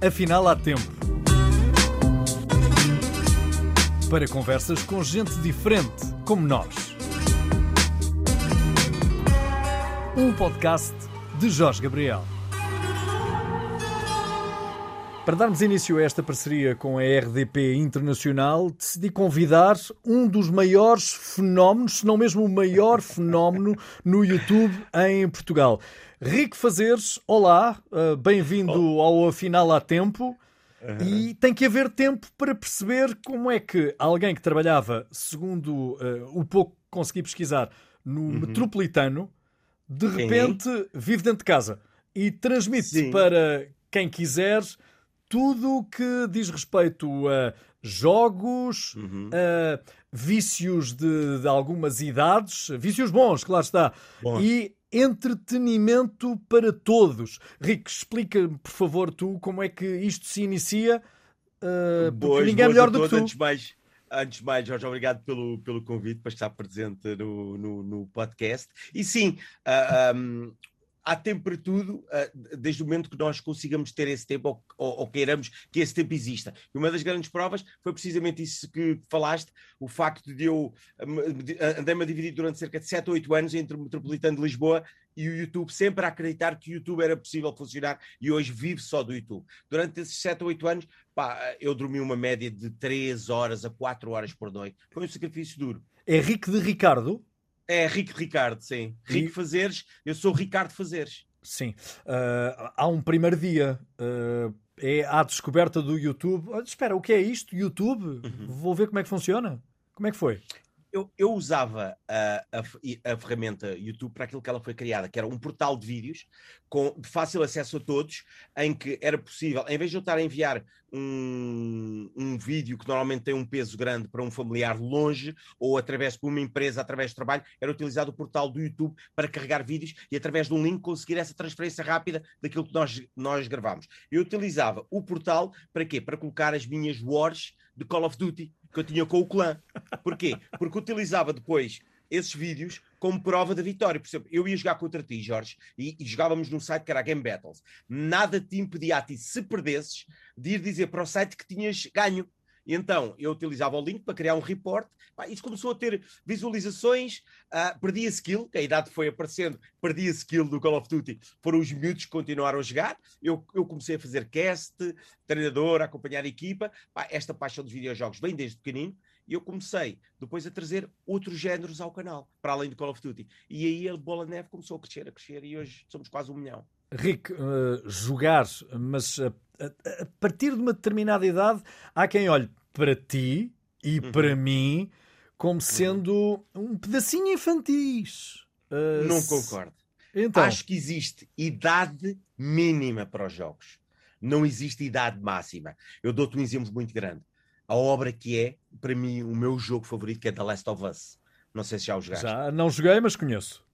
Afinal, há tempo. Para conversas com gente diferente, como nós. Um podcast de Jorge Gabriel. Para darmos início a esta parceria com a RDP Internacional, decidi convidar um dos maiores fenómenos, se não mesmo o maior fenómeno no YouTube em Portugal. Rico Fazeres, olá, uh, bem-vindo ao Afinal há Tempo. Uhum. E tem que haver tempo para perceber como é que alguém que trabalhava, segundo uh, o pouco que consegui pesquisar, no uhum. metropolitano, de repente Sim. vive dentro de casa e transmite para quem quiser tudo o que diz respeito a jogos, uhum. a vícios de, de, algumas idades, vícios bons, claro está, Bom. e entretenimento para todos. Rico, explica, por favor, tu como é que isto se inicia, uh, boas, ninguém é melhor do que tu. Antes mais, antes de mais, Jorge, obrigado pelo, pelo convite para estar presente no, no, no podcast. E sim, uh, ah, um, há tempo para tudo, ah, desde o momento que nós consigamos ter esse tempo ou, ou, ou, queiramos que esse tempo exista. E uma das grandes provas foi precisamente isso que falaste, o facto de eu andei-me a dividir durante cerca de 7 ou 8 anos entre o Metropolitano de Lisboa e o YouTube, sempre a acreditar que o YouTube era possível funcionar e hoje vivo só do YouTube. Durante esses 7 ou 8 anos, pá, eu dormi uma média de 3 horas a 4 horas por noite. Foi um sacrifício duro. Rico de Ricardo? É Rico Ricardo, sim. Rico e... Fazeres, eu sou Ricardo Fazeres. Sim. Uh, há um primeiro dia. Uh, é a descoberta do YouTube. Oh, espera, o que é isto? YouTube? Uhum. Vou ver como é que funciona. Como é que foi? Eu, eu usava a, a, a, ferramenta YouTube para aquilo que ela foi criada, que era um portal de vídeos com fácil acesso a todos, em que era possível, em vez de eu estar a enviar um, um vídeo que normalmente tem um peso grande para um familiar longe, ou através de uma empresa, através de trabalho, era utilizado o portal do YouTube para carregar vídeos e através de um link conseguir essa transferência rápida daquilo que nós, nós gravámos. Eu utilizava o portal para quê? Para colocar as minhas wars de Call of Duty que eu tinha com o clã. Porquê? Porque utilizava depois esses vídeos como prova da vitória. Por exemplo, eu ia jogar contra ti, Jorge, e, e jogávamos num site que era Game Battles. Nada te impedia a ti, se perdesses, de ir dizer para o site que tinhas ganho. E então eu utilizava o link para criar um report. Isso começou a ter visualizações, uh, perdi a skill, que a idade foi aparecendo, perdi a skill do Call of Duty. Foram os miúdos que continuaram a jogar. Eu, eu comecei a fazer cast, treinador, a acompanhar a equipa. Esta paixão dos videojogos vem desde pequenino. E eu comecei depois a trazer outros géneros ao canal, para além do Call of Duty. E aí a bola de neve começou a crescer, a crescer, e hoje somos quase um milhão. Rick, uh, jogar, mas uh, a, a, partir de uma determinada idade, há quem olhe para ti e uhum. para mim como uhum. sendo um pedacinho infantis. Uh, Não concordo. Então. Acho que existe idade mínima para os jogos. Não existe idade máxima. Eu dou-te um exemplo muito grande. A obra que é, para mim, o meu jogo favorito, que é The Last of Us. Não sei se já o jogaste. Já não joguei, mas conheço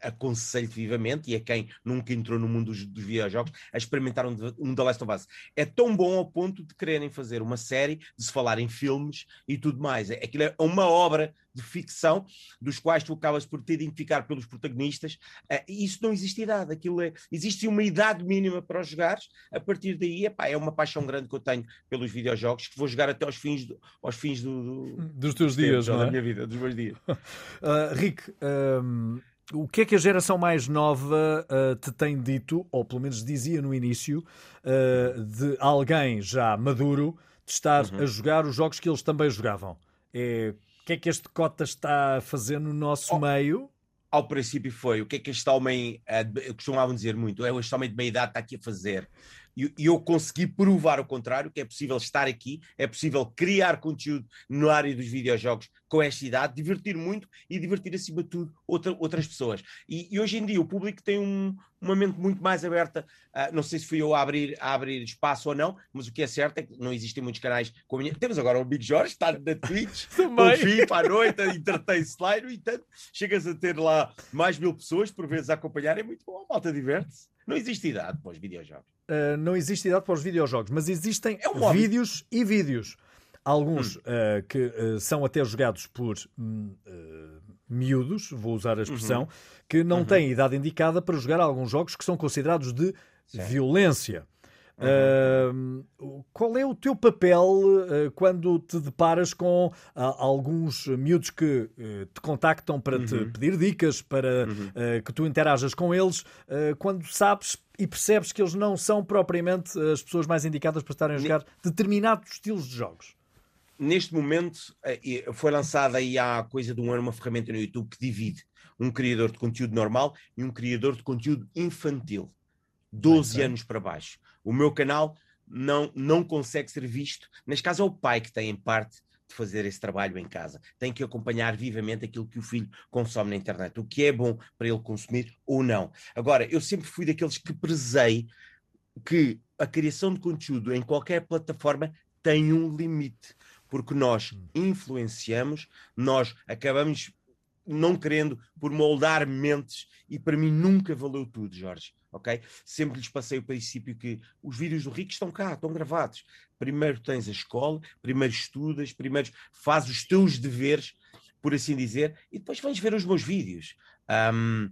aconselho vivamente, e a quem nunca entrou no mundo dos, dos videojogos, a experimentar um, um The Last of Us. É tão bom ao ponto de quererem fazer uma série, de se falar em filmes e tudo mais. É, aquilo é uma obra de ficção, dos quais tu acabas por te identificar pelos protagonistas, uh, e isso não existe idade, aquilo é, existe uma idade mínima para os jogares, a partir daí epá, é uma paixão grande que eu tenho pelos videojogos, que vou jogar até aos fins, do, aos fins do, do dos teus dias, não é? da minha vida, dos meus dias. Uh, Rick, um o que é que a geração mais nova uh, te tem dito, ou pelo menos dizia no início, uh, de alguém já maduro de estar uhum. a jogar os jogos que eles também jogavam? É, o que é que este cota está a fazer no nosso oh, meio? Ao princípio foi, o que é que este homem, uh, costumavam dizer muito, é este homem de meia idade está aqui a fazer e, eu consegui provar o contrário, que é possível estar aqui, é possível criar conteúdo na área dos videojogos com esta idade, divertir muito e divertir acima de tudo outra, outras pessoas. E, e, hoje em dia o público tem um, uma mente muito mais aberta, uh, não sei se fui eu a abrir, a abrir espaço ou não, mas o que é certo é que não existem muitos canais como a minha. Temos agora o Big Jorge, está na Twitch, com FIFA à noite, entretém-se lá e no entanto chegas a ter lá mais mil pessoas por vezes a acompanhar, é muito bom, a malta diverte-se. Não existe idade para os videojogos. Uh, não existe idade para os videojogos, mas existem é um vídeos e vídeos. Alguns hum. uh, que uh, são até jogados por uh, miúdos, vou usar a expressão, uhum. que não uhum. têm idade indicada para jogar alguns jogos que são considerados de Sim. violência. Uhum. Uh, qual é o teu papel uh, quando te deparas com uh, alguns miúdos que te contactam para uhum. te pedir dicas, para uhum. que tu interajas com eles, quando sabes e percebes que eles não são propriamente as pessoas mais indicadas para estarem a jogar determinados estilos de jogos? Neste momento, foi lançada aí há coisa de um ano uma ferramenta no YouTube que divide um criador de conteúdo normal e um criador de conteúdo infantil. 12 anos para baixo. O meu canal não, não consegue ser visto. Neste caso, é o pai que tem em parte de fazer esse trabalho em casa. Tem que acompanhar vivamente aquilo que o filho consome na internet, o que é bom para ele consumir ou não. Agora, eu sempre fui daqueles que prezei que a criação de conteúdo em qualquer plataforma tem um limite, porque nós hum. influenciamos, nós acabamos não querendo por moldar mentes e para mim nunca valeu tudo, Jorge ok? Sempre lhes passei o princípio que os vídeos do Rico estão cá, estão gravados. Primeiro tens a escola, primeiro estudas, primeiro fazes os teus deveres, por assim dizer, e depois vens ver os meus vídeos. Um,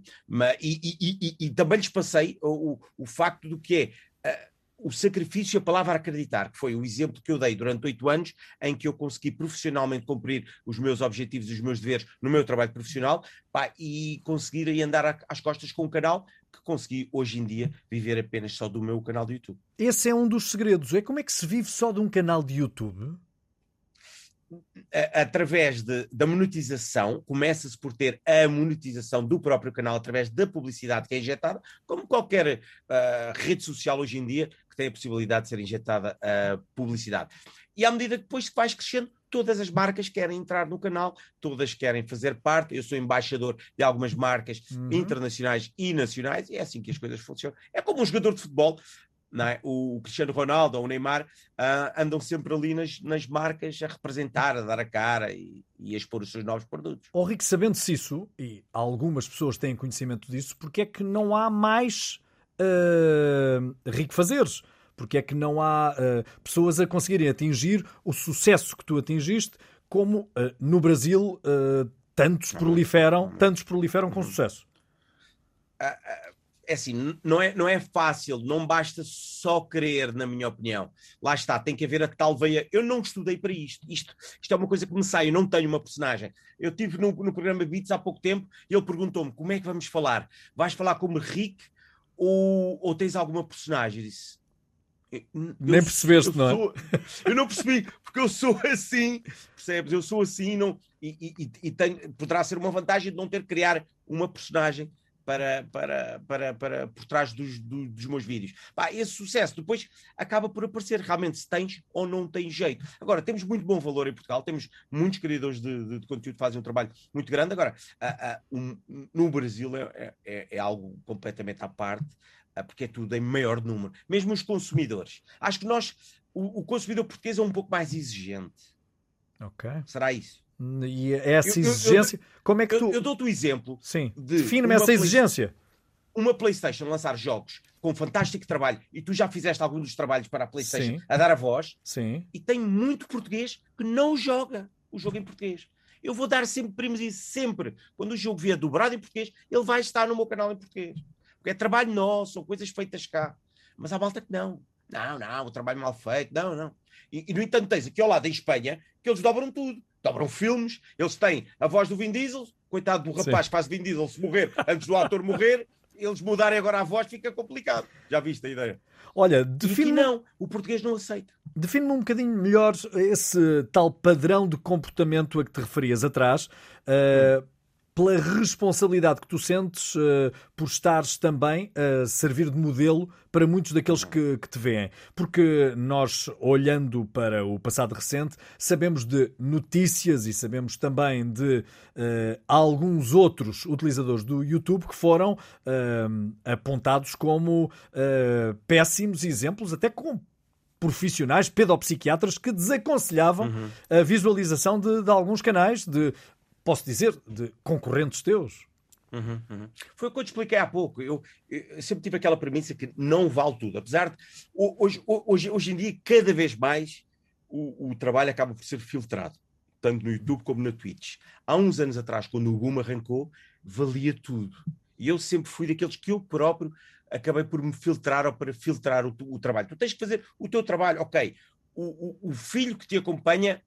e, e, e, e, também lhes passei o, o, o facto do que é. Uh, o sacrifício e a palavra acreditar, que foi o exemplo que eu dei durante oito anos, em que eu consegui profissionalmente cumprir os meus objetivos e os meus deveres no meu trabalho profissional pá, e conseguir aí andar às costas com um canal que consegui hoje em dia viver apenas só do meu canal de YouTube. Esse é um dos segredos. É como é que se vive só de um canal de YouTube? Através de, da monetização, começa-se por ter a monetização do próprio canal através da publicidade que é injetada, como qualquer uh, rede social hoje em dia tem a possibilidade de ser injetada a publicidade. E à medida que depois vais crescendo, todas as marcas querem entrar no canal, todas querem fazer parte. Eu sou embaixador de algumas marcas uhum. internacionais e nacionais, e é assim que as coisas funcionam. É como um jogador de futebol. É? O Cristiano Ronaldo ou o Neymar uh, andam sempre ali nas, nas, marcas a representar, a dar a cara e, e a expor os seus novos produtos. Oh, Rico, sabendo-se isso, e algumas pessoas têm conhecimento disso, porque é que não há mais uh, rico fazeres. Porque é que não há uh, pessoas a conseguirem atingir o sucesso que tu atingiste, como uh, no Brasil tantos proliferam, tantos proliferam com sucesso. É assim, não é, não é fácil, não basta só querer, na minha opinião. Lá está, tem que haver a tal veia. Eu não estudei para isto. Isto, isto é uma coisa que me sai, eu não tenho uma personagem. Eu tive no, no programa Beats há pouco tempo e ele perguntou-me como é que vamos falar. Vais falar como Rick ou, ou tens alguma personagem? Eu disse. Eu, Nem percebeste, eu não é? Sou, eu não percebi, porque eu sou assim, percebes? Eu sou assim não, e, e, e tenho, poderá ser uma vantagem de não ter que criar uma personagem para, para, para, para por trás dos, dos, dos meus vídeos. Pá, esse sucesso depois acaba por aparecer realmente se tens ou não tens jeito. Agora, temos muito bom valor em Portugal, temos muitos criadores de, de, de conteúdo que fazem um trabalho muito grande. Agora, um, no Brasil é, é, é, algo completamente à parte, porque é tudo em maior número. Mesmo os consumidores. Acho que nós, o, o consumidor português é um pouco mais exigente. Ok. Será isso? E essa exigência, eu, eu, como é que tu. Eu, dou-te o exemplo. Sim. Define-me essa exigência. Uma PlayStation lançar jogos com fantástico trabalho e tu já fizeste alguns dos trabalhos para a PlayStation Sim. a dar a voz. Sim. E tem muito português que não joga o jogo em português. Eu vou dar sempre primos e sempre. Quando o jogo vier dobrado em português, ele vai estar no meu canal em português. Porque é trabalho nosso, são coisas feitas cá. Mas há malta que não. Não, não, o trabalho mal feito, não, não. E, e no entanto, tens aqui ao lado em Espanha que eles dobram tudo dobram filmes, eles têm a voz do Vin Diesel, coitado do rapaz que faz Vin Diesel se morrer antes do ator morrer, eles mudarem agora a voz fica complicado. Já viste a ideia? Olha, define não, o português não aceita. Define-me um bocadinho melhor esse tal padrão de comportamento a que te referias atrás. Uh, pela responsabilidade que tu sentes uh, por estares também a servir de modelo para muitos daqueles que, que, te veem. Porque nós, olhando para o passado recente, sabemos de notícias e sabemos também de uh, alguns outros utilizadores do YouTube que foram uh, apontados como péssimos exemplos, até com profissionais, pedopsiquiatras, que desaconselhavam uhum. a visualização de, de, alguns canais, de posso dizer, de concorrentes teus. Uhum, uhum. Foi o que eu te expliquei há pouco. Eu, eu, sempre tive aquela premissa que não vale tudo. Apesar de hoje, hoje, hoje em dia, cada vez mais o, o, trabalho acaba por ser filtrado, tanto no YouTube como na Twitch. Há uns anos atrás, quando o Boom arrancou, valia tudo. E eu sempre fui daqueles que eu próprio acabei por me filtrar ou para filtrar o, o trabalho. Tu tens que fazer o teu trabalho, ok. O, o, o, filho que te acompanha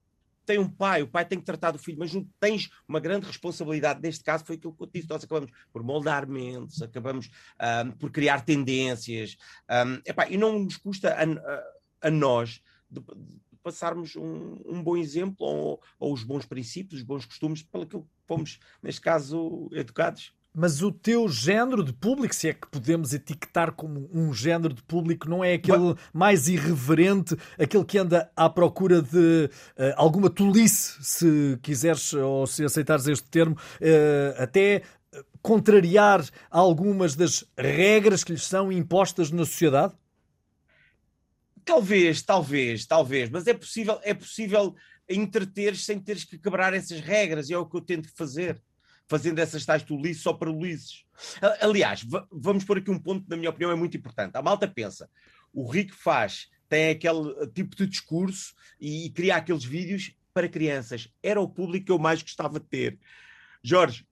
tem um pai, o pai tem que tratar do filho, mas não tens uma grande responsabilidade. Neste caso foi aquilo que eu disse, nós acabamos por moldar mentes, acabamos um, por criar tendências, um, epá, e não nos custa a, a, a nós de, de passarmos um, um, bom exemplo ou, ou, os bons princípios, os bons costumes, pelo que fomos, neste caso, educados. Mas o teu género de público, se é que podemos etiquetar como um género de público, não é aquele mais irreverente, aquele que anda à procura de uh, alguma tolice, se quiseres ou se aceitares este termo, uh, até contrariar algumas das regras que lhes são impostas na sociedade? Talvez, talvez, talvez, mas é possível, é possível entreter sem teres que quebrar essas regras, e é o que eu tento fazer fazendo essas tais tolices só para Luíses. Aliás, vamos pôr aqui um ponto que, na minha opinião, é muito importante. A malta pensa, o Rico faz, tem aquele tipo de discurso e, e cria aqueles vídeos para crianças. Era o público que eu mais gostava de ter. Jorge,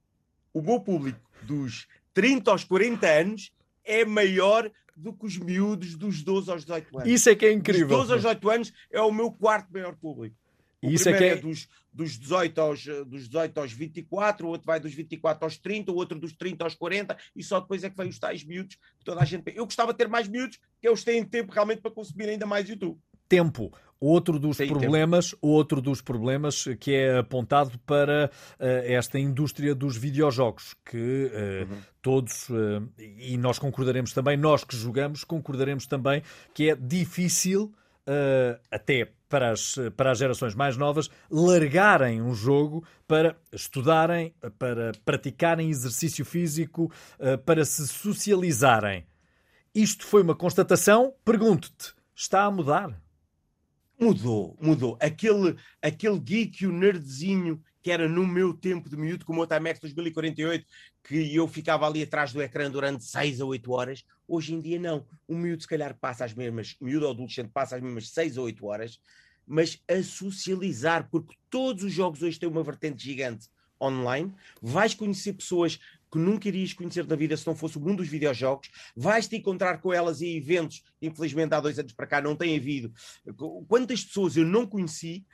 o meu público dos 30 aos 40 anos é maior do que os miúdos dos 12 aos 18 anos. Isso é que é incrível. Dos 12 aos 18 anos é o meu quarto maior público. O Isso é que é... é dos, dos, 18 aos, dos 18 aos 24, o outro vai dos 24 aos 30, o outro dos 30 aos 40, e só depois é que vem os tais miúdos que toda a gente. Eu gostava de ter mais miúdos, que eles têm tempo realmente para consumir ainda mais YouTube. Tempo. Outro dos Tem problemas, tempo. outro dos problemas que é apontado para uh, esta indústria dos videojogos, que uh, uhum. todos, uh, e nós concordaremos também, nós que jogamos, concordaremos também que é difícil até para as, para as gerações mais novas largarem um jogo para estudarem, para praticarem exercício físico, eh, para se socializarem. Isto foi uma constatação. Pergunto-te, está a mudar? Mudou, mudou. Aquele, aquele geek, o nerdzinho que era no meu tempo de miúdo, como o Timex 2048, que eu ficava ali atrás do ecrã durante 6 a 8 horas. Hoje em dia, não. O miúdo, se calhar, passa as mesmas, o miúdo adolescente passa as mesmas 6 a 8 horas, mas a socializar, porque todos os jogos hoje têm uma vertente gigante online. Vais conhecer pessoas que nunca irias conhecer na vida se não fosse o mundo dos videojogos. Vais te encontrar com elas em eventos, infelizmente há dois anos para cá não tem havido. Quantas pessoas eu não conheci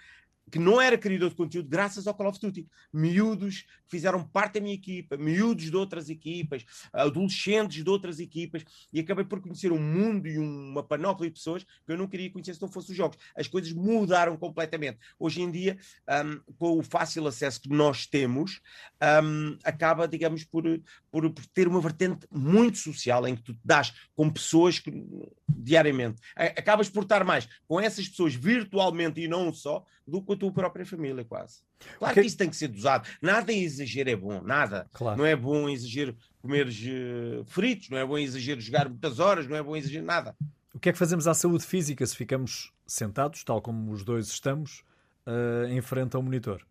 que não era criador de conteúdo graças ao Call of Duty. Miúdos que fizeram parte da minha equipa, miúdos de outras equipas, adolescentes de outras equipas, e acabei por conhecer um mundo e uma panóplia de pessoas que eu não queria conhecer se não fossem os jogos. As coisas mudaram completamente. Hoje em dia, um, com o fácil acesso que nós temos, um, acaba, digamos, por, por, por, ter uma vertente muito social em que tu te dás com pessoas que, diariamente. Acabas por estar mais com essas pessoas virtualmente e não só do que a tua própria família, quase. Claro okay. que isso tem que ser dosado. Nada em exagero é bom, nada. Claro. Não é bom em exagero comeres uh, fritos, não é bom em exagero jogar muitas horas, não é bom em exagero nada. O que é que fazemos à saúde física se ficamos sentados, tal como os dois estamos, uh, em frente ao monitor?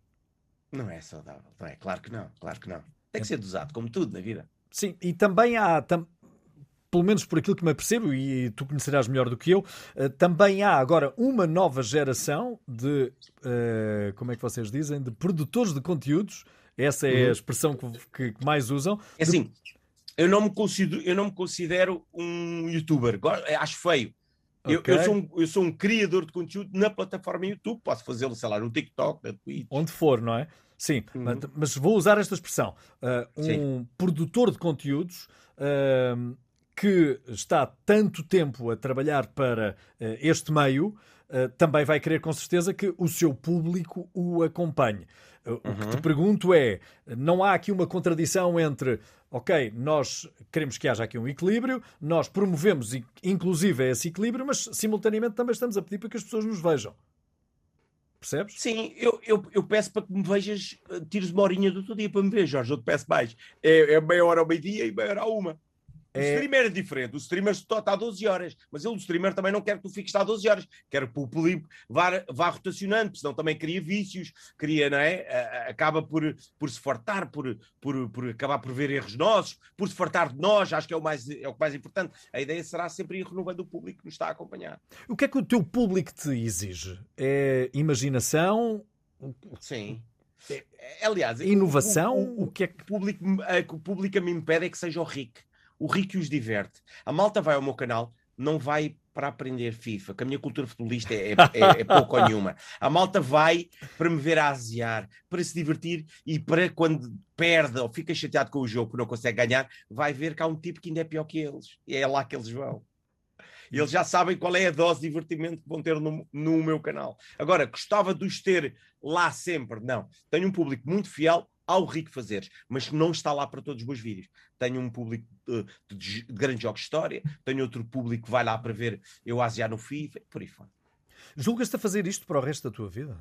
Não é saudável, não é? Claro que não, claro que não. Tem que ser dosado, como tudo na vida. Sim, e também há, tam, pelo menos por aquilo que me apercebo, e tu conhecerás melhor do que eu, uh, também há agora uma nova geração de, uh, como é que vocês dizem, de produtores de conteúdos. Essa é uhum. a expressão que, que, mais usam. É assim, eu não me considero, eu não me considero um youtuber, acho feio. Okay. Eu, eu, sou um, eu sou um criador de conteúdo na plataforma YouTube, posso fazê-lo, sei lá, no TikTok, na Twitch. Onde for, não é? Sim, uhum. mas, mas, vou usar esta expressão. Uh, um Sim. produtor de conteúdos uh, que está tanto tempo a trabalhar para uh, este meio, uh, também vai querer com certeza que o seu público o acompanhe. Uh, uhum. O que te uhum. pergunto é: não há aqui uma contradição entre, ok, nós queremos que haja aqui um equilíbrio, nós promovemos inclusive esse equilíbrio, mas simultaneamente também estamos a pedir para que as pessoas nos vejam. Percebes? Sim, eu, eu, eu peço para que me vejas, tires uma horinha do teu dia para me ver, Jorge. Eu te peço mais. É, é meia hora ao meio-dia e meia hora a uma. O é... streamer é diferente. O streamer está a 12 horas, mas ele, o streamer, também não quer que tu fiques a 12 horas. Quer que o público vá, vá rotacionando, senão também cria vícios, cria, não é? Acaba por, por se fartar, por, por, por acabar por ver erros nossos, por se fartar de nós, acho que é o mais, é o mais importante. A ideia será sempre ir renovando o público que nos está a acompanhar. O que é que o teu público te exige? É imaginação? Sim. É, aliás, inovação? O, o, o, o, que é que... o público, o público me impede é que seja o Rick o rico os diverte. A malta vai ao meu canal, não vai para aprender FIFA, que a minha cultura futebolista é, é, é pouco ou nenhuma. A malta vai para me ver a asear, para se divertir e para quando perde ou fica chateado com o jogo que não consegue ganhar, vai ver que há um tipo que ainda é pior que eles. E é lá que eles vão. E eles já sabem qual é a dose de divertimento que vão ter no, no meu canal. Agora, gostava de os ter lá sempre. Não. Tenho um público muito fiel ao Rico Fazeres, mas não está lá para todos os meus vídeos. Tenho um público de, de, de grandes jogos de história, tenho outro público que vai lá para ver eu asiar no FIFA, por aí fora. Julgas-te a fazer isto para o resto da tua vida?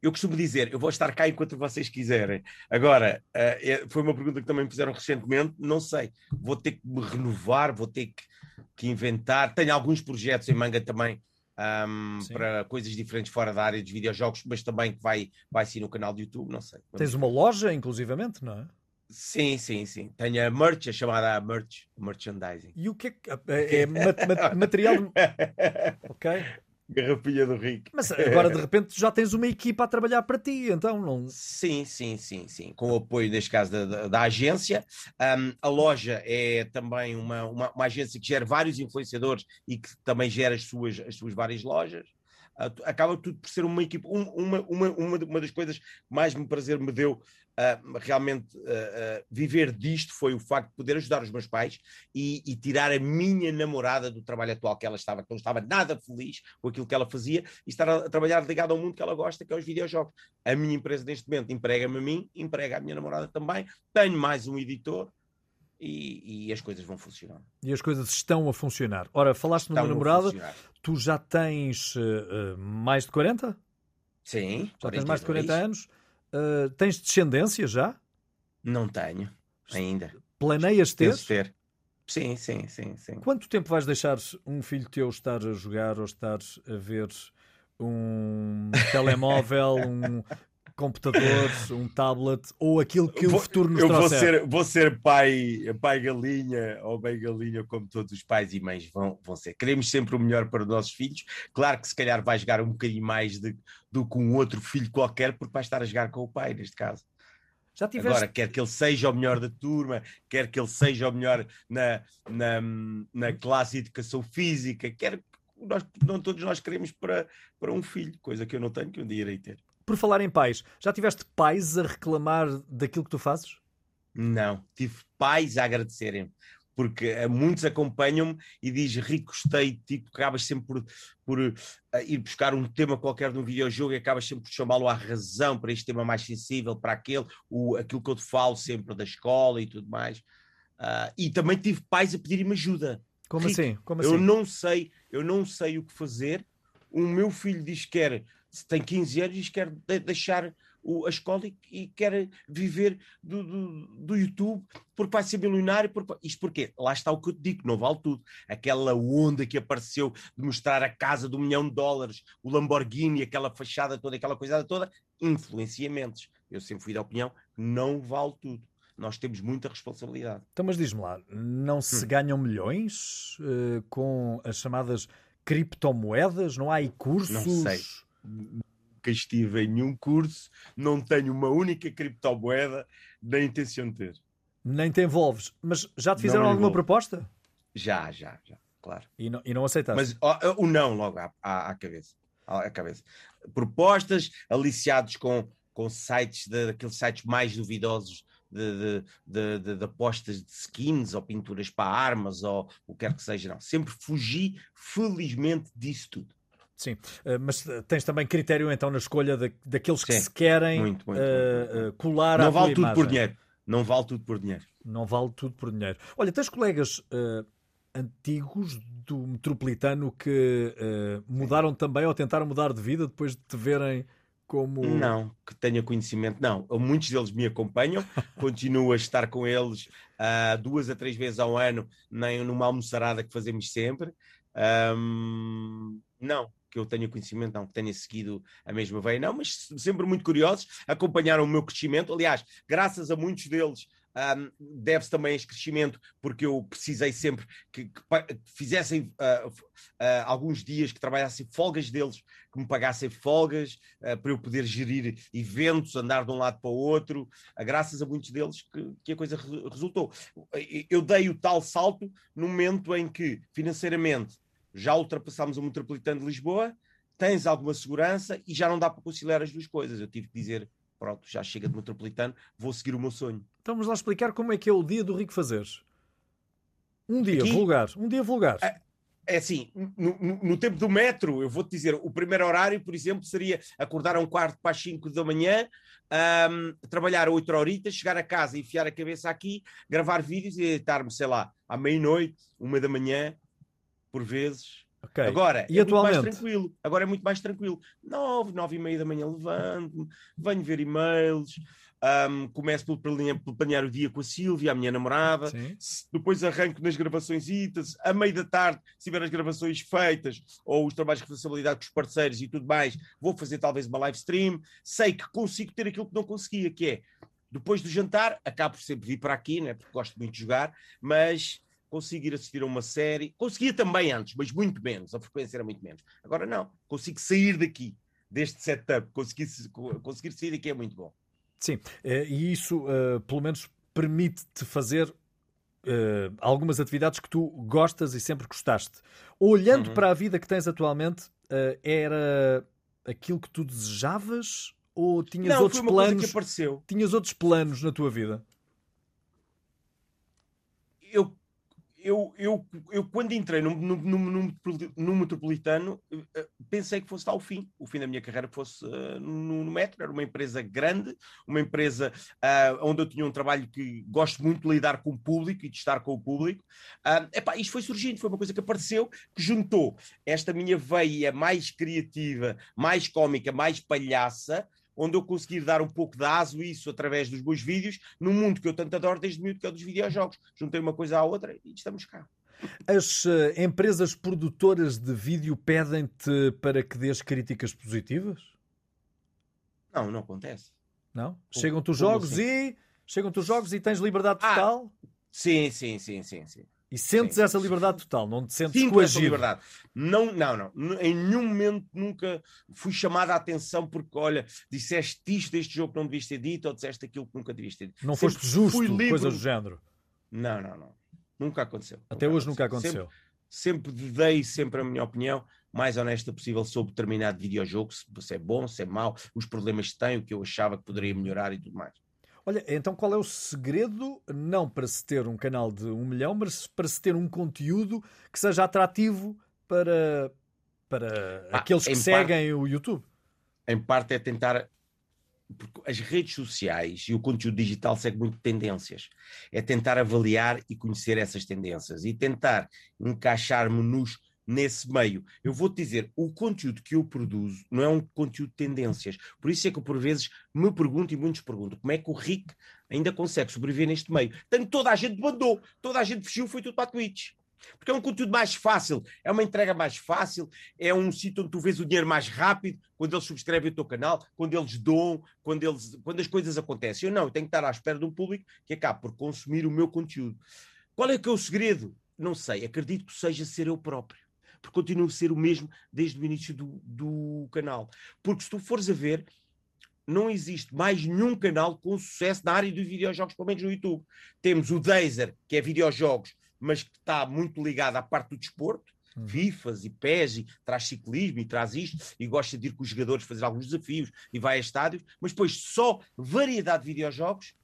Eu costumo dizer, eu vou estar cá enquanto vocês quiserem. Agora, uh, foi uma pergunta que também me fizeram recentemente, não sei. Vou ter que me renovar, vou ter que, que inventar. Tenho alguns projetos em manga também um, para coisas diferentes fora da área dos videojogos, mas também que vai, vai sim no canal do YouTube, não sei. Tens uma loja, inclusivamente, não é? Sim, sim, sim. Tenho a merch, a chamada merch, merchandising. E o que é que é, é material? ok garrafinha do Rick. Mas agora de repente já tens uma equipa a trabalhar para ti, então não. Sim, sim, sim, sim. Com o apoio, neste caso, da, da, da agência. Um, a loja é também uma, uma, uma, agência que gera vários influenciadores e que também gera as suas, as suas várias lojas. Uh, acaba tudo por ser uma equipa. Um, uma, uma, uma, uma das coisas que mais me prazer me deu uh, realmente uh, uh, viver disto foi o facto de poder ajudar os meus pais e, e, tirar a minha namorada do trabalho atual que ela estava, que não estava nada feliz com aquilo que ela fazia e estar a, a trabalhar ligado ao mundo que ela gosta, que é os videojogos. A minha empresa neste momento emprega-me a mim, emprega a minha namorada também, tenho mais um editor. E, e, as coisas vão funcionar. E as coisas estão a funcionar. Ora, falaste numa namorada, tu já tens uh, mais de 40? Sim. Já tens mais de 40 anos. Uh, tens descendência já? Não tenho, ainda. Planeias ter? ter? Sim, sim, sim, sim. Quanto tempo vais deixar um filho teu estar a jogar ou estar a ver um telemóvel, um computador, um tablet ou aquilo que vou, o futuro nos eu vou ser, vou ser pai, pai galinha ou bem galinha, como todos os pais e mães vão, vão ser. Queremos sempre o melhor para os nossos filhos. Claro que se calhar vai jogar um bocadinho mais de, do que um outro filho qualquer, porque vai estar a jogar com o pai, neste caso. Já tiveste... Agora, quer que ele seja o melhor da turma, quer que ele seja o melhor na, na, na classe de educação física, quer nós, não todos nós queremos para, para um filho, coisa que eu não tenho, que um dia irei ter. Por falar em pais, já tiveste pais a reclamar daquilo que tu fazes? Não, tive pais a agradecerem porque eh, muitos acompanham-me e dizem Rico, gostei tipo, acabas sempre por, por uh, ir buscar um tema qualquer de um videojogo e acabas sempre por chamá-lo à razão para este tema mais sensível, para aquele, o, aquilo que eu te falo sempre da escola e tudo mais. Uh, e também tive pais a pedirem-me ajuda. Como Rico, assim? Como assim? Eu não sei, eu não sei o que fazer. O meu filho diz que quer tem 15 anos e quer deixar a escola e, e quer viver do, do, do, YouTube porque vai ser milionário. Porque... Isto porque lá está o que eu te digo, não vale tudo. Aquela onda que apareceu de mostrar a casa do milhão de dólares, o Lamborghini, aquela fachada toda, aquela coisa toda, influenciamentos. Eu sempre fui da opinião não vale tudo. Nós temos muita responsabilidade. Então, mas diz-me lá, não se hum. ganham milhões uh, com as chamadas criptomoedas? Não há aí cursos? Não sei nunca estive em nenhum curso, não tenho uma única criptomoeda, nem intenção de ter. Nem te envolves. Mas já te fizeram alguma proposta? Já, já, já, claro. E não, e não aceitaste? Mas o, o não logo à, à, à, cabeça. À cabeça. Propostas aliciados com, com sites, de, daqueles sites mais duvidosos de, de, de, de, apostas de skins ou pinturas para armas ou o que quer que seja. Não. Sempre fugi, felizmente, disso tudo. Sim, eh, mas eh, tens também critério então na escolha de, daqueles que Sim. se querem muito, muito, uh, colar Não vale tudo imagem. por dinheiro. Não vale tudo por dinheiro. Não vale tudo por dinheiro. Olha, tens colegas uh, antigos do metropolitano que mudaram também ou tentaram mudar de vida depois de te verem como. Não, que tenha conhecimento, não. Muitos deles me acompanham, continuo a estar com eles uh, duas a três vezes ao ano, nem numa almoçarada que fazemos sempre. Um, não, que eu tenha conhecimento, não que tenha seguido a mesma veia, não, mas sempre muito curiosos, acompanharam o meu crescimento. Aliás, graças a muitos deles, Um, Deve-se também a este crescimento, porque eu precisei sempre que, que, que fizessem uh, uh, alguns dias, que trabalhassem folgas deles, que me pagassem folgas uh, para eu poder gerir eventos, andar de um lado para o outro, graças a muitos deles que, que a coisa re resultou. Eu dei o tal salto no momento em que, financeiramente, já ultrapassámos o metropolitano de Lisboa, tens alguma segurança e já não dá para conciliar as duas coisas. Eu tive que dizer pronto, já chega de metropolitano, vou seguir o meu sonho. Então vamos lá explicar como é que é o dia do Rico Fazeres. Um dia Aqui, vulgar, um dia vulgar. É, é assim, no, no, no, tempo do metro, eu vou-te dizer, o primeiro horário, por exemplo, seria acordar a um quarto para as 5 da manhã, um, trabalhar 8 horitas, chegar a casa, enfiar a cabeça aqui, gravar vídeos e deitar-me, sei lá, à meia-noite, uma da manhã, por vezes, Okay. Agora e é atualmente? muito mais tranquilo. Agora é muito mais tranquilo. Nove, nove e meia da manhã levanto-me, venho ver e-mails, um, começo pelo, pelo planear o dia com a Silvia, a minha namorada, depois arranco nas gravações itas, a meio da tarde, se tiver as gravações feitas, ou os trabalhos de responsabilidade com os parceiros e tudo mais, vou fazer talvez uma live stream. Sei que consigo ter aquilo que não conseguia, que é depois do jantar, acabo por sempre vir para aqui, né, porque gosto muito de jogar, mas conseguir assistir a uma série. Conseguia também antes, mas muito menos, a frequência era muito menos. Agora não, consigo sair daqui, deste setup, conseguir, conseguir sair daqui é muito bom. Sim, eh, e isso, uh, pelo menos, permite-te fazer uh, algumas atividades que tu gostas e sempre gostaste. Olhando uhum. para a vida que tens atualmente, uh, era aquilo que tu desejavas ou tinhas não, outros planos? Tinhas outros planos na tua vida? Eu eu, eu, eu quando entrei no, no, no, no, Metropolitano, eh, pensei que fosse tal o fim, o fim da minha carreira fosse uh, no, no, Metro, era uma empresa grande, uma empresa uh, onde eu tinha um trabalho que gosto muito de lidar com o público e de estar com o público. Uh, epá, isto foi surgindo, foi uma coisa que apareceu, que juntou esta minha veia mais criativa, mais cómica, mais palhaça, onde eu conseguir dar um pouco de aso isso através dos meus vídeos, no mundo que eu tanto adoro desde muito, que é o dos videojogos. Juntei uma coisa à outra e estamos cá. As uh, empresas produtoras de vídeo pedem-te para que dês críticas positivas? Não, não acontece. Não? Chegam-te os jogos assim? e chegam-te os jogos e tens liberdade ah, total? Ah, sim, sim, sim, sim, sim. E sentes sim, essa liberdade total, não te sentes Sinto coagido? liberdade. Não, não, não. Em nenhum momento nunca fui chamado a atenção porque, olha, disseste isto deste jogo que não devias ter dito ou disseste aquilo que nunca devias ter dito. Não sempre foste justo, livre... coisa do género. Não, não, não. Nunca aconteceu. Até nunca hoje aconteceu. nunca aconteceu. Sempre, sempre dei sempre a minha opinião mais honesta possível sobre determinado videojogo, se é bom, se é mau, os problemas que tem, o que eu achava que poderia melhorar e tudo mais. Olha, então qual é o segredo, não para se ter um canal de um milhão, mas para se ter um conteúdo que seja atrativo para, para ah, aqueles que seguem o YouTube? Em parte é tentar. Porque as redes sociais e o conteúdo digital seguem muito tendências. É tentar avaliar e conhecer essas tendências e tentar encaixar-me nos nesse meio. Eu vou-te dizer, o conteúdo que eu produzo não é um conteúdo de tendências. Por isso é que eu, por vezes, me pergunto e muitos perguntam como é que o Rick ainda consegue sobreviver neste meio. Tanto toda a gente mandou, toda a gente fugiu, foi tudo para a Twitch. Porque é um conteúdo mais fácil, é uma entrega mais fácil, é um sítio onde tu vês o dinheiro mais rápido, quando eles subscrevem o teu canal, quando eles doam, quando, eles, quando as coisas acontecem. Eu não, eu tenho que estar à espera de um público que acabe por consumir o meu conteúdo. Qual é que é o segredo? Não sei, acredito que seja ser eu próprio porque continuo a ser o mesmo desde o início do, do canal. Porque se tu fores a ver, não existe mais nenhum canal com sucesso na área dos videojogos, pelo menos no YouTube. Temos o Dazer, que é videojogos, mas que está muito ligado à parte do desporto, uhum. FIFAs e PES, e traz ciclismo e traz isto, e gosta de ir com os jogadores fazer alguns desafios e vai a estádios, mas depois só variedade de videojogos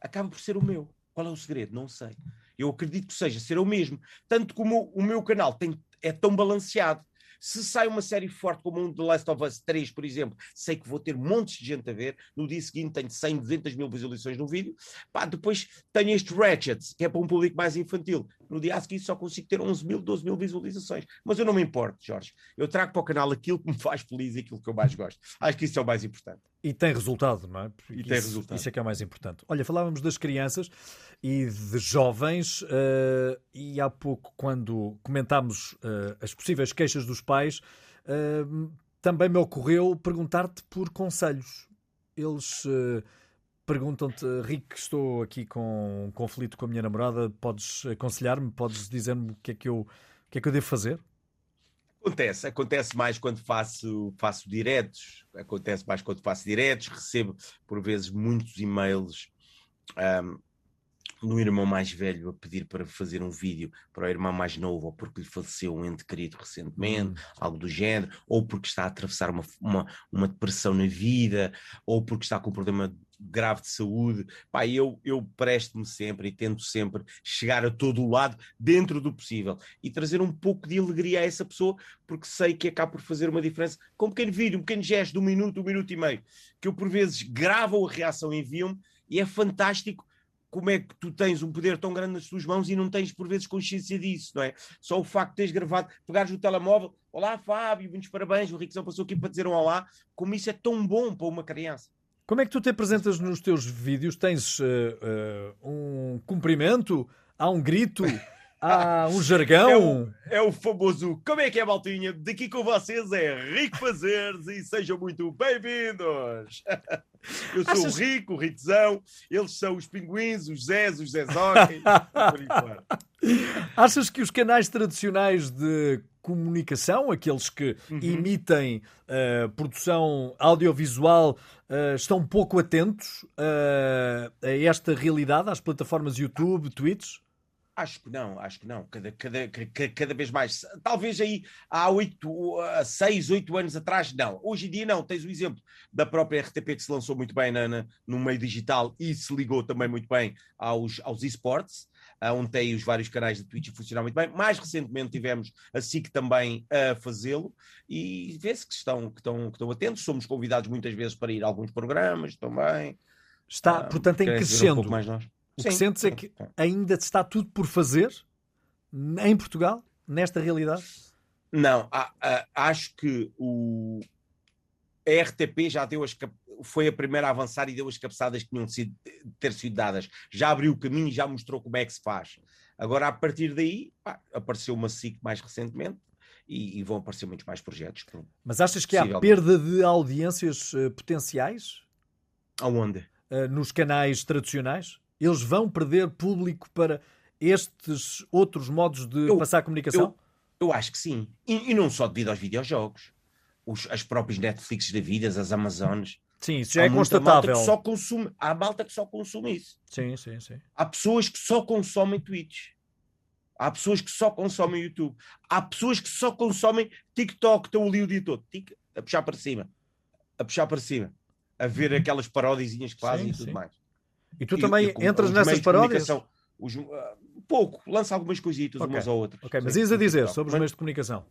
acaba por ser o meu. Qual é o segredo? Não sei. Eu acredito que seja ser o mesmo. Tanto como o meu canal tem é tão balanceado. Se sai uma série forte como um The Last of Us 3, por exemplo, sei que vou ter montes de gente a ver. No dia seguinte tenho 100, 200 mil visualizações no vídeo. Pá, depois tenho este Ratchet, que é para um público mais infantil. No dia a seguir só consigo ter 11 mil, 12 mil visualizações. Mas eu não me importo, Jorge. Eu trago para o canal aquilo que me faz feliz e aquilo que eu mais gosto. Acho que isso é o mais importante. E tem resultado, não é? E tem isso, resultado. Isso é que é o mais importante. Olha, falávamos das crianças e de jovens, uh, e há pouco, quando comentámos uh, as possíveis queixas dos pais, uh, também me ocorreu perguntar-te por conselhos. Eles perguntam-te, Rick, estou aqui com um conflito com a minha namorada, podes aconselhar-me, podes dizer-me o que é que eu, o que é que eu devo fazer? Acontece, acontece mais quando faço, faço diretos, acontece mais quando faço diretos, recebo por vezes muitos e-mails um, do irmão mais velho a pedir para fazer um vídeo para o irmão mais novo, ou porque lhe faleceu um ente querido recentemente, hum. algo do género, ou porque está a atravessar uma, uma, uma depressão na vida, ou porque está com um problema grave de saúde, pá, eu, eu presto-me sempre e tento sempre chegar a todo o lado dentro do possível e trazer um pouco de alegria a essa pessoa, porque sei que acaba por fazer uma diferença com um pequeno vídeo, um pequeno gesto de um minuto, um minuto e meio, que eu por vezes gravo a reação envio-me e é fantástico como é que tu tens um poder tão grande nas tuas mãos e não tens por vezes consciência disso, não é? Só o facto de teres gravado, pegares o telemóvel, olá Fábio, muitos parabéns, o Riquezão passou aqui para dizer um olá, como isso é tão bom para uma criança. Como é que tu te apresentas nos teus vídeos? Tens uh, uh, um cumprimento? Há um grito? Há um jargão? É o, é o, famoso Como é que é, Maltinha? Daqui com vocês é Rico Fazeres e sejam muito bem-vindos! Eu sou Achas... o Rico, o Ritzão, eles são os pinguins, os Zés, os Zezóquem. Achas que os canais tradicionais de comunicação, aqueles que uhum. emitem uh, produção audiovisual, uh, estão pouco atentos uh, a esta realidade, às plataformas YouTube, Twitch? Acho que não, acho que não. Cada, cada, cada, cada vez mais. Talvez aí há oito, seis, oito anos atrás, não. Hoje em dia não. Tens o exemplo da própria RTP que se lançou muito bem na, na no meio digital e se ligou também muito bem aos, aos esportes onde tem os vários canais de Twitch a funcionar muito bem. Mais recentemente tivemos a SIC também a fazê-lo e vê-se que estão, que, estão, que estão atentos. Somos convidados muitas vezes para ir a alguns programas também. Está, ah, portanto, em crescendo. Um mais nós. O que sentes é que ainda está tudo por fazer em Portugal, nesta realidade? Não, a, a, acho que o, a RTP já deu as, foi a primeira a avançar e deu as cabeçadas que tinham de sido, ter sido dadas. Já abriu o caminho e já mostrou como é que se faz. Agora, a partir daí, pá, apareceu uma SIC mais recentemente e, e, vão aparecer muitos mais projetos. Mas achas que há perda de audiências uh, potenciais? Aonde? Uh, nos canais tradicionais? Eles vão perder público para estes outros modos de eu, passar a comunicação? Eu, eu acho que sim. E, e, não só devido aos videojogos. Os, as próprias Netflix da vida, as Amazonas. Sim, isso já há é constatável. Malta que só consome, há malta que só consome isso. Sim, sim, sim. Há pessoas que só consomem Twitch. Há pessoas que só consomem YouTube. Há pessoas que só consomem TikTok. Estão ali o dia todo. Tic, a puxar para cima. A puxar para cima. A ver aquelas paródias que fazem sim, e tudo sim. mais. E tu e, também e, entras nessas paródias? Os, uh, pouco. Lança algumas coisitas okay. umas ou outras. Ok, mas ias a dizer sobre os meios de comunicação?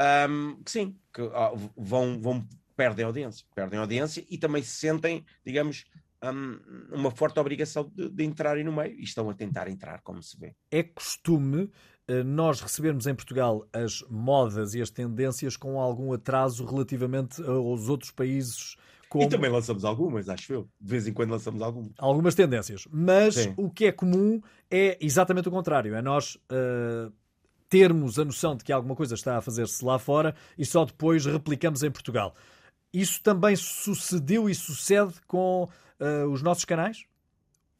Um, que sim, que uh, vão, vão perdem audiência, perdem audiência e também se sentem, digamos, um, uma forte obrigação de, de entrarem no meio e estão a tentar entrar, como se vê. É costume uh, nós recebermos em Portugal as modas e as tendências com algum atraso relativamente aos outros países. Como... E também lançamos algumas, acho eu. De vez em quando lançamos algumas. Algumas tendências. Mas Sim. o que é comum é exatamente o contrário. É nós uh, termos a noção de que alguma coisa está a fazer-se lá fora e só depois replicamos em Portugal. Isso também sucedeu e sucede com uh, os nossos canais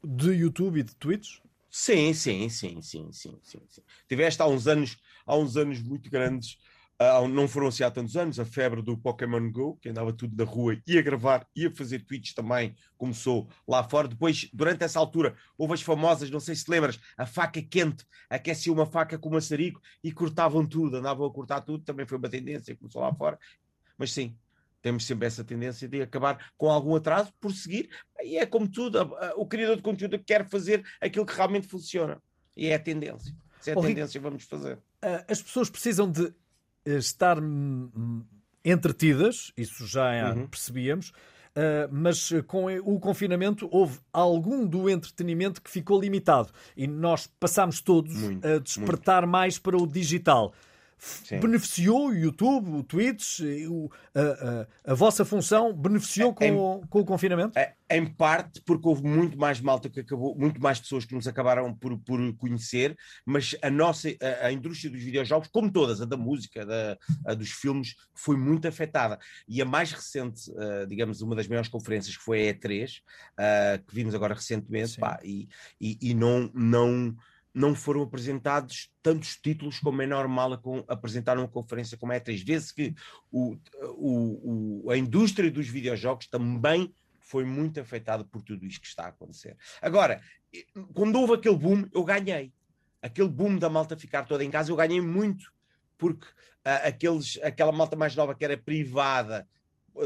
de YouTube e de Twitch? Sim, sim, sim, sim, sim, sim, sim. Tiveste há uns anos, há uns anos muito grandes, uh, não foram assim há tantos anos, a febre do Pokémon Go, que andava tudo na rua, ia gravar, ia fazer tweets também, começou lá fora. Depois, durante essa altura, houve as famosas, não sei se lembras, a faca quente, aquecia uma faca com maçarico e cortavam tudo, andavam a cortar tudo, também foi uma tendência, começou lá fora. Mas sim, temos sempre essa tendência de acabar com algum atraso por seguir. E é como tudo, o criador de conteúdo quer fazer aquilo que realmente funciona. E é a tendência. Se é a tendência, vamos fazer. As pessoas precisam de estar entretidas, isso já uhum. percebíamos, Uh, mas com o confinamento houve algum do entretenimento que ficou limitado e nós passámos todos muito, a despertar muito. mais para o digital. Sim. beneficiou o YouTube, o Twitch, o, a, a, a, vossa função beneficiou é, com, em, o, com o confinamento? É, em parte porque houve muito mais malta que acabou, muito mais pessoas que nos acabaram por, por conhecer, mas a nossa, a, a indústria dos videojogos, como todas, a da música, da, a dos filmes, foi muito afetada. E a mais recente, uh, digamos, uma das maiores conferências que foi a E3, uh, eh, que vimos agora recentemente, pá, e, e, e não, não não foram apresentados tantos títulos como é normal apresentar numa conferência como é três vezes que o, o, o, a indústria dos videojogos também foi muito afetada por tudo isto que está a acontecer. Agora, quando houve aquele boom, eu ganhei. Aquele boom da malta ficar toda em casa, eu ganhei muito, porque uh, aqueles, aquela malta mais nova que era privada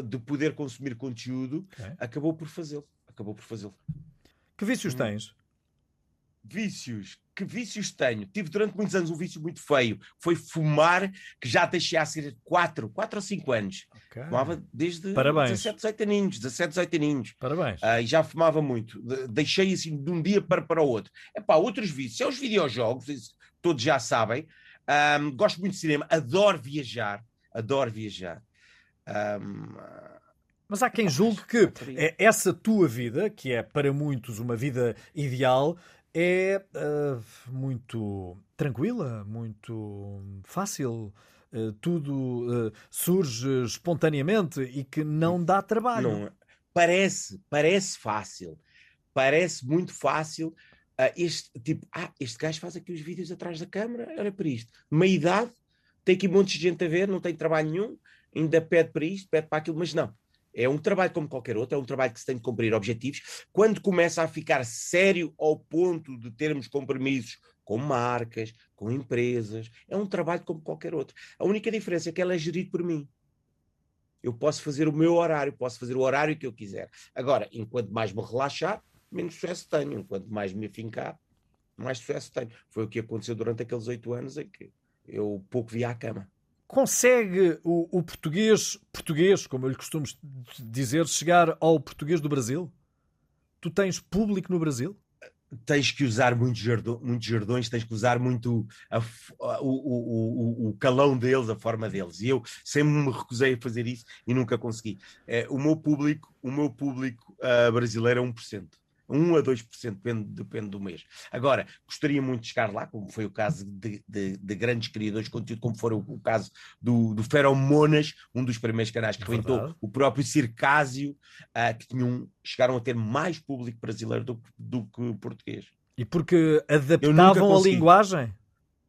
de poder consumir conteúdo, acabou por fazê-lo. Acabou por fazê-lo. Que vícios hum. tens? Vícios que vícios tenho? Tive durante muitos anos um vício muito feio. Foi fumar, que já deixei há cerca de 4, 4 ou 5 anos. Okay. Fumava desde Parabéns. 17, 18 aninhos. 17, 18 aninhos. Parabéns. Uh, e já fumava muito. De, deixei assim de um dia para, para o outro. É pá, outros vícios. É os videojogos, isso, todos já sabem. Um, gosto muito de cinema, adoro viajar. Adoro viajar. Um, mas há quem julgue que essa tua vida, que é para muitos uma vida ideal, é uh, muito tranquila, muito fácil. Uh, tudo uh, surge espontaneamente e que não dá trabalho. Não, parece, parece fácil, parece muito fácil. este tipo, ah, este gajo faz aqui os vídeos atrás da câmara, era para isto. Meia idade, tem aqui um monte de gente a ver, não tem trabalho nenhum, ainda pede para isto, pede para aquilo, mas não. É um trabalho como qualquer outro, é um trabalho que se tem de cumprir objetivos. Quando começa a ficar sério ao ponto de termos compromissos com marcas, com empresas, é um trabalho como qualquer outro. A única diferença é que ela é gerido por mim. Eu posso fazer o meu horário, posso fazer o horário que eu quiser. Agora, enquanto mais me relaxar, menos sucesso tenho. Enquanto mais me afincar, mais sucesso tenho. Foi o que aconteceu durante aqueles oito anos em que eu pouco via a cama. Consegue o, o, português, português, como eu lhe costumo dizer, chegar ao português do Brasil? Tu tens público no Brasil? Tens que usar muitos jardo, muitos jardões, tens que usar muito a, o, o, o, calão deles, a forma deles. E eu sempre me recusei a fazer isso e nunca consegui. É, o meu público, o meu público uh, brasileiro é 1%. 1 a 2%, depende, depende do mês. Agora, gostaria muito de chegar lá, como foi o caso de, de, de grandes criadores de conteúdo, como foi o, o caso do, do Feromonas, um dos primeiros canais que é inventou o próprio Circásio, uh, que tinham, chegaram a ter mais público brasileiro do, do que português. E porque adaptavam a linguagem?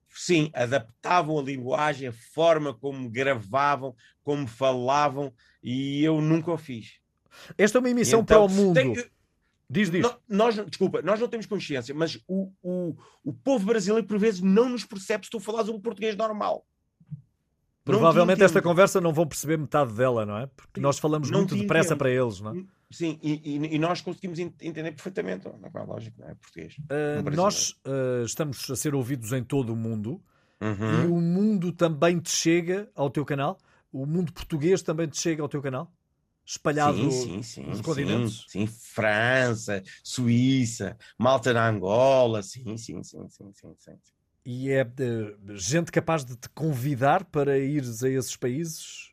Sim, adaptavam a linguagem, a forma como gravavam, como falavam, e eu nunca o fiz. Esta é uma emissão então, para o mundo. Tem, Diz, diz. nós, desculpa, nós não temos consciência, mas o, o, o povo brasileiro, por vezes, não nos percebe se tu falas um português normal. Provavelmente esta conversa não vão perceber metade dela, não é? Porque nós falamos não muito depressa para eles, não é? Sim, e, e, e, nós conseguimos entender perfeitamente, não é lógico, não é português. Uh, nós uh, estamos a ser ouvidos em todo o mundo uhum. e o mundo também te chega ao teu canal? O mundo português também te chega ao teu canal? Espalhado sim, sim, sim, nos continentes? Sim, sim, França, Suíça, Malta na Angola, sim, sim, sim, sim, sim, sim. E é uh, gente capaz de te convidar para ires a esses países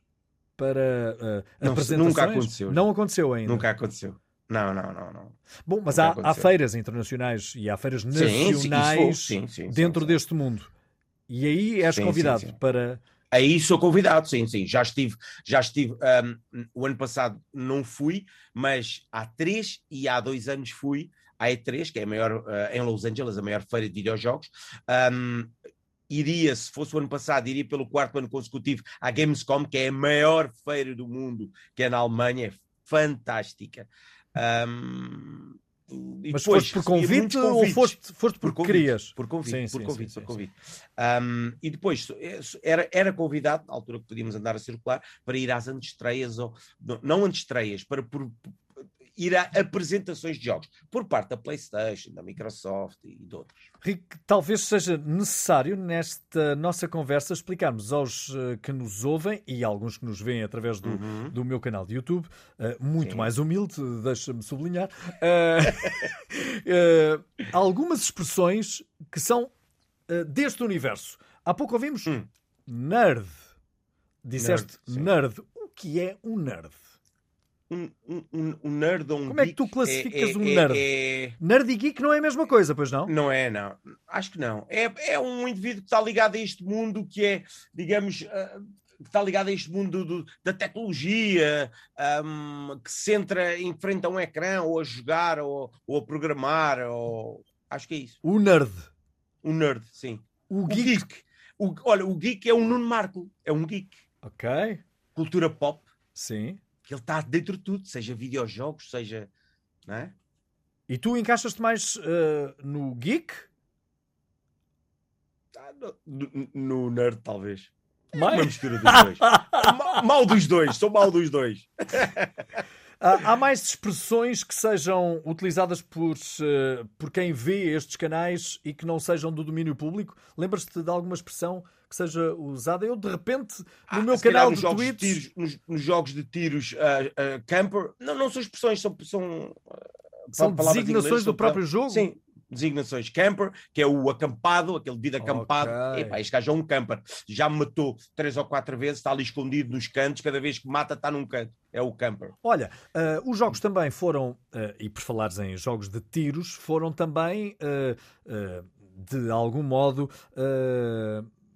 para uh, não, apresentações? Nunca aconteceu. Não aconteceu ainda? Nunca aconteceu. Não, não, não, não. Bom, mas há, há, feiras internacionais e há feiras nacionais sim, sim, sim, dentro deste mundo. E aí és convidado para Aí sou convidado, sim, sim. Já estive, já estive. Um, o ano passado não fui, mas há três e há dois anos fui à E3, que é a maior, uh, em Los Angeles, a maior feira de videojogos. Um, iria, se fosse o ano passado, iria pelo quarto ano consecutivo à Gamescom, que é a maior feira do mundo, que é na Alemanha, é fantástica. Um, Mas depois, foste por convite ou foste, foste porque por querias? Por convite, sim, por sim, convite, sim, por convite. Um, e depois era, era convidado, na altura que podíamos andar a circular, para ir às antestreias, ou não antestreias, para por, ir a apresentações de jogos por parte da PlayStation, da Microsoft e de outros. Rick, talvez seja necessário nesta nossa conversa explicarmos aos uh, que nos ouvem e alguns que nos veem através do, uhum. do meu canal de YouTube, uh, muito Sim. mais humilde, deixa-me sublinhar, uh, algumas expressões que são deste universo. Há pouco ouvimos hum. Nerd. Disseste nerd. nerd. O que é um nerd? Um, um, um nerd ou um Como é que tu classificas é, um é, nerd? É, nerd e geek não é a mesma coisa, pois não? Não é, não. Acho que não. É, é um indivíduo que está ligado a este mundo que é, digamos, uh, está ligado a este mundo do, da tecnologia, um, que se entra em frente a um ecrã, ou a jogar, ou, ou a programar, ou... acho que é isso. O nerd. O nerd, sim. O, o geek. geek. O, olha, o geek é um Nuno Marco, é um geek. Ok. Cultura pop. Sim. Que ele está dentro de tudo, seja videojogos, seja. Não é? E tu encaixas-te mais uh, no geek? Ah, no, no, nerd, talvez. Mais? Uma mistura dos dois. mal dos dois, sou mal dos dois. Há mais expressões que sejam utilizadas por, uh, por quem vê estes canais e que não sejam do domínio público? Lembras-te de alguma expressão que seja usada? Eu, de repente, no ah, meu canal de jogos tweets... De tiros, nos, nos, jogos de tiros uh, uh, camper, não, não são expressões, são... são são designações do próprio jogo? Sim, designações camper, que é o acampado, aquele vida acampado. Okay. Epá, este gajo é um camper. Já me matou três ou quatro vezes, está ali escondido nos cantos, cada vez que mata está num canto. É o camper. Olha, uh, os jogos também foram, uh, e por falares em jogos de tiros, foram também, uh, de algum modo,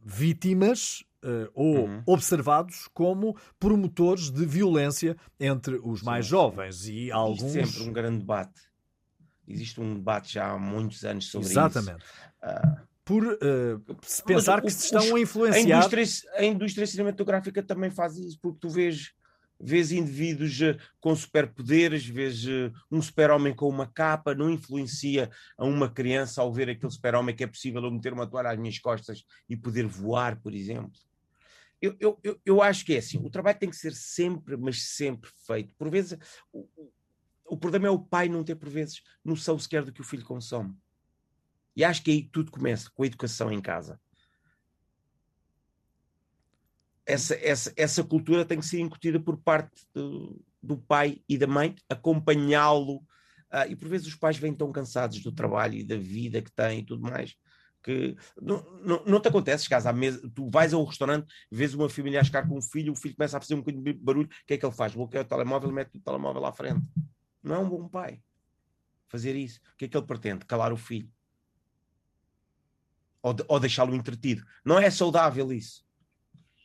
vítimas Uh, ou uhum. observados como promotores de violência entre os mais sim, jovens e alguns sempre um grande debate existe um debate já há muitos anos sobre Exatamente. isso. Exatamente. Uh, por uh, se pensar que se estão a influenciar. A indústria, a indústria cinematográfica também faz isso, porque tu vês, vês indivíduos uh, com superpoderes, vês uh, um super-homem com uma capa, não influencia a uma criança ao ver aquele super-homem que é possível eu meter uma toalha às minhas costas e poder voar, por exemplo. Eu, eu, eu, eu acho que é assim, o trabalho tem que ser sempre, mas sempre feito. Por vezes, o, o problema é o pai não ter, por vezes, noção sequer do que o filho consome. E acho que aí tudo começa, com a educação em casa. Essa, essa, essa cultura tem que ser incutida por parte do, do pai e da mãe, acompanhá-lo. Uh, e por vezes os pais vêm tão cansados do trabalho e da vida que têm e tudo mais, que não, não, não te acontece, mesa, tu vais a um restaurante, vês uma família a chegar com um filho, o filho começa a fazer um bocadinho de barulho, o que é que ele faz? Bloqueia o telemóvel, mete o telemóvel à frente. Não é um bom pai fazer isso. O que é que ele pretende? Calar o filho. Ou, de, ou deixá-lo entretido. Não é saudável isso.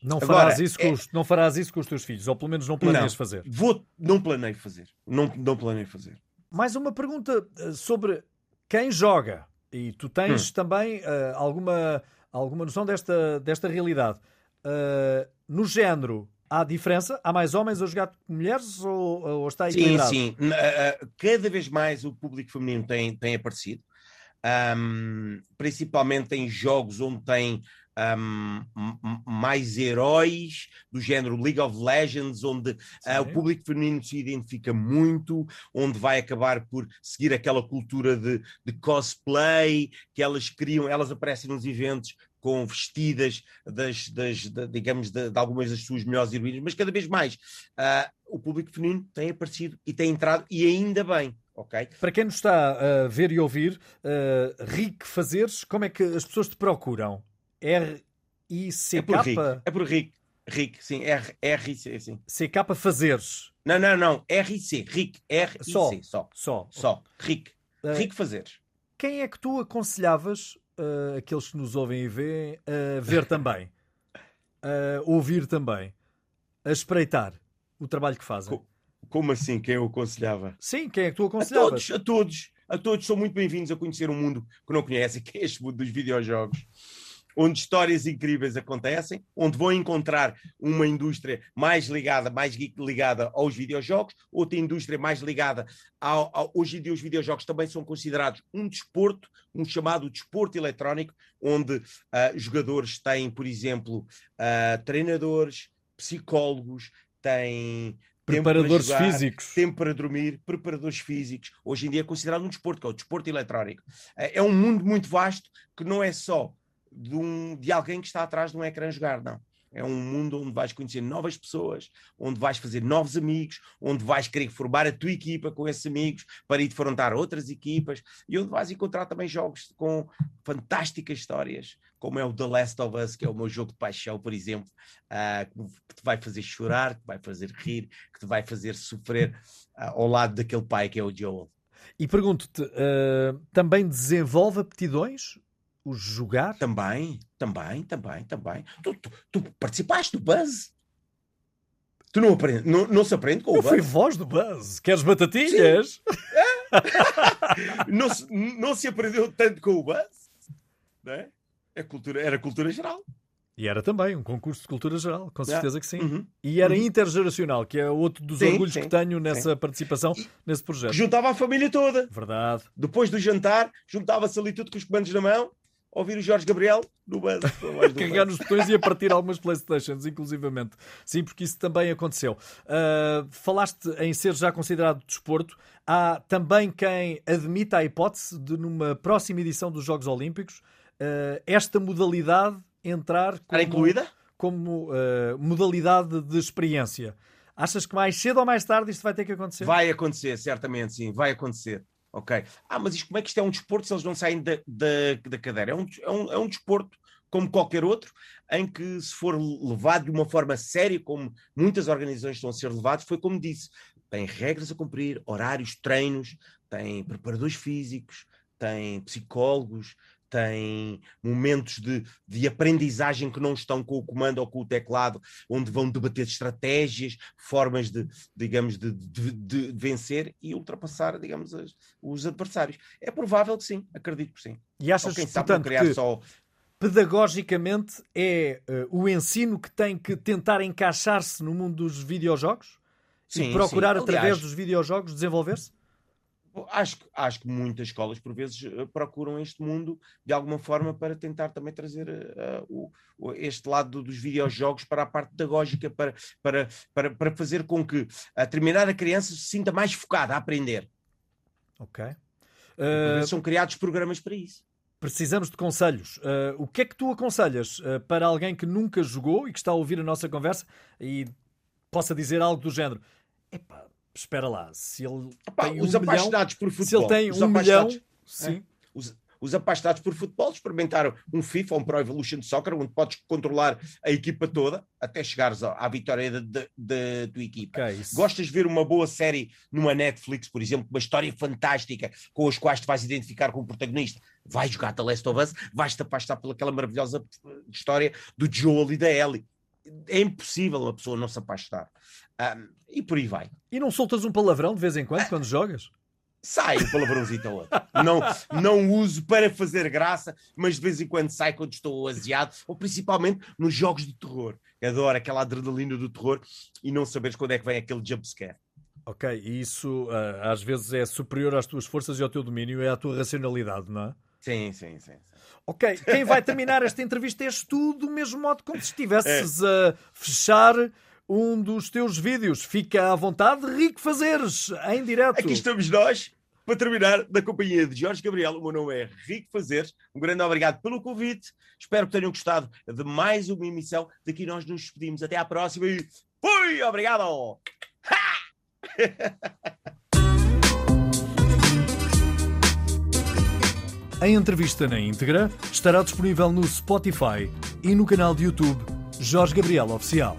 Não farás, Agora, isso com é... os, não farás isso com os teus filhos, ou pelo menos não planeias não, fazer. Vou, não planeio fazer. Não, não planeio fazer. Mais uma pergunta eh, sobre quem joga. E tu tens hum. também uh, alguma, alguma noção desta, desta realidade. Uh, no género, Há diferença? Há mais homens a jogar com mulheres ou, ou está equilibrado? Sim, sim. Eh, eh, cada vez mais o público feminino tem, tem aparecido, um, principalmente em jogos onde tem um, mais heróis do género League of Legends, onde uh, o público feminino se identifica muito, onde vai acabar por seguir aquela cultura de, de cosplay que elas criam, elas aparecem nos eventos com vestidas das, das de, digamos, de, de, algumas das suas melhores heroínas, mas cada vez mais uh, o público feminino tem aparecido e tem entrado, e ainda bem. Okay? Para quem nos está a ver e ouvir, uh, Rick Fazeres, como é que as pessoas te procuram? R-I-C-K? É por Rick, é por Rick. Rick, sim, R-I-C, sim. C-K Fazeres. Não, não, não, R-I-C, Rick, R-I-C, só. Só, só. só. Rick, uh, Rick Fazeres. Quem é que tu aconselhavas uh, aqueles que nos ouvem e veem a ver também, a ouvir também, a espreitar o trabalho que fazem. Como assim? Quem eu aconselhava? Sim, quem é que tu aconselhavas? A todos, a todos, a todos são muito bem-vindos a conhecer um mundo que não conhecem, que é este mundo dos videojogos onde histórias incríveis acontecem, onde vão encontrar uma indústria mais ligada, mais ligada aos videojogos, outra indústria mais ligada ao, ao, hoje em dia os videojogos também são considerados um desporto, um chamado desporto eletrónico, onde uh, jogadores têm, por exemplo, uh, treinadores, psicólogos, têm preparadores jogar, físicos, tempo para dormir, preparadores físicos. Hoje em dia é considerado um desporto, que é o desporto eletrónico. É, é um mundo muito vasto que não é só de, um, de alguém que está atrás de um ecrã jogar, não. É um mundo onde vais conhecer novas pessoas, onde vais fazer novos amigos, onde vais querer formar a tua equipa com esses amigos para ir defrontar outras equipas e onde vais encontrar também jogos com fantásticas histórias, como é o The Last of Us, que é o meu jogo de paixão, por exemplo, uh, que te vai fazer chorar, que te vai fazer rir, que te vai fazer sofrer uh, ao lado daquele pai que é o Joel. E pergunto-te, uh, também desenvolve aptidões? O jogar? Também, também, também, também. Tu, tu, tu participaste do Buzz? Tu não, aprende, não, não se aprende com o Eu Buzz? fui voz do Buzz. Queres batatinhas? não, se, não se aprendeu tanto com o Buzz? Não é? É cultura, era cultura geral. E era também um concurso de cultura geral, com certeza que sim. Uhum. E era Uhum. intergeracional, que é outro dos Sim, orgulhos sim, que tenho nessa participação, nesse projeto. Juntava a família toda. Verdade. Depois do jantar, juntava-se ali tudo com os comandos na mão, ouvir o Jorge Gabriel no Buzz. do Carregar nos botões e a partir algumas Playstations, inclusivamente. Sim, porque isso também aconteceu. Uh, falaste em ser já considerado desporto. Há também quem admita a hipótese de, numa próxima edição dos Jogos Olímpicos, uh, esta modalidade entrar como, Era incluída? como uh, modalidade de experiência. Achas que mais cedo ou mais tarde isto vai ter que acontecer? Vai acontecer, certamente, sim, vai acontecer. Ok. Ah, mas isto, como é que isto é um desporto se eles não saem da, da, da cadeira? É um, é, um, é um desporto como qualquer outro, em que se for levado de uma forma séria, como muitas organizações estão a ser levadas, foi como disse, tem regras a cumprir, horários, treinos, tem preparadores físicos, tem psicólogos, tem momentos de, de aprendizagem que não estão com o comando ou com o teclado, onde vão debater estratégias, formas de, digamos, de, de, de vencer e ultrapassar, digamos, as- os adversários. É provável que sim, acredito que sim. E achas, Ou quem sabe portanto, criar que só. pedagogicamente é uh, o ensino que tem que tentar encaixar-se no mundo dos videojogos? Sim, e procurar, sim. através Aliás, dos videojogos, desenvolver-se? Acho, que- acho que muitas escolas, por vezes, eh, procuram este mundo de alguma forma para tentar também trazer eh, o- o- este lado dos videojogos para a parte pedagógica, para, para, para, para fazer com que a determinada criança se sinta mais focada a aprender. Ok. Uh, são criados programas para isso. precisamos de conselhos. Uh, o que é que tu aconselhas uh, para alguém que nunca jogou e que está a ouvir a nossa conversa e possa dizer algo do género? Epá, espera lá, se ele Epá, tem os um milhão, apaixonados por se futebol. ele tem os um milhão, sim. os, os apaixonados por futebol experimentaram um FIFA, um Pro Evolution Soccer, onde podes controlar a equipa toda até chegares à, vitória da- tua equipa. Ok, isso. Gostas de ver uma boa série numa Netflix, por exemplo, uma história fantástica com as quais te vais identificar com o protagonista? Vais jogar The Last of Us, vais-te apaixonar pelaquela maravilhosa eh, história do Joel e da Ellie. É impossível uma pessoa não se apaixonar. Ahm, e por aí vai. E não soltas um palavrão de vez em quando quando jogas? Sai um palavrãozito ou outro. Não, não uso para fazer graça, mas de vez em quando sai quando estou aziado, ou principalmente nos jogos de terror. Adoro aquela adrenalina do terror e não saberes quando é que vem aquele jumpscare. Ok, e isso uh, às vezes é superior às tuas forças e ao teu domínio, é à tua racionalidade, não é? Sim, sim, sim. sim. Ok, quem vai terminar esta entrevista és tu, do mesmo modo como se estivesses a fechar um dos teus vídeos. Fica à vontade, Rico Fazeres, em direto. Aqui estamos nós para terminar da companhia de Jorge Gabriel. O meu nome é Rico Fazeres. Um grande obrigado pelo convite. Espero que tenham gostado de mais uma emissão. Daqui nós nos despedimos. Até à próxima e fui! Obrigado! A entrevista na íntegra estará disponível no Spotify e no canal de YouTube Jorge Gabriel Oficial.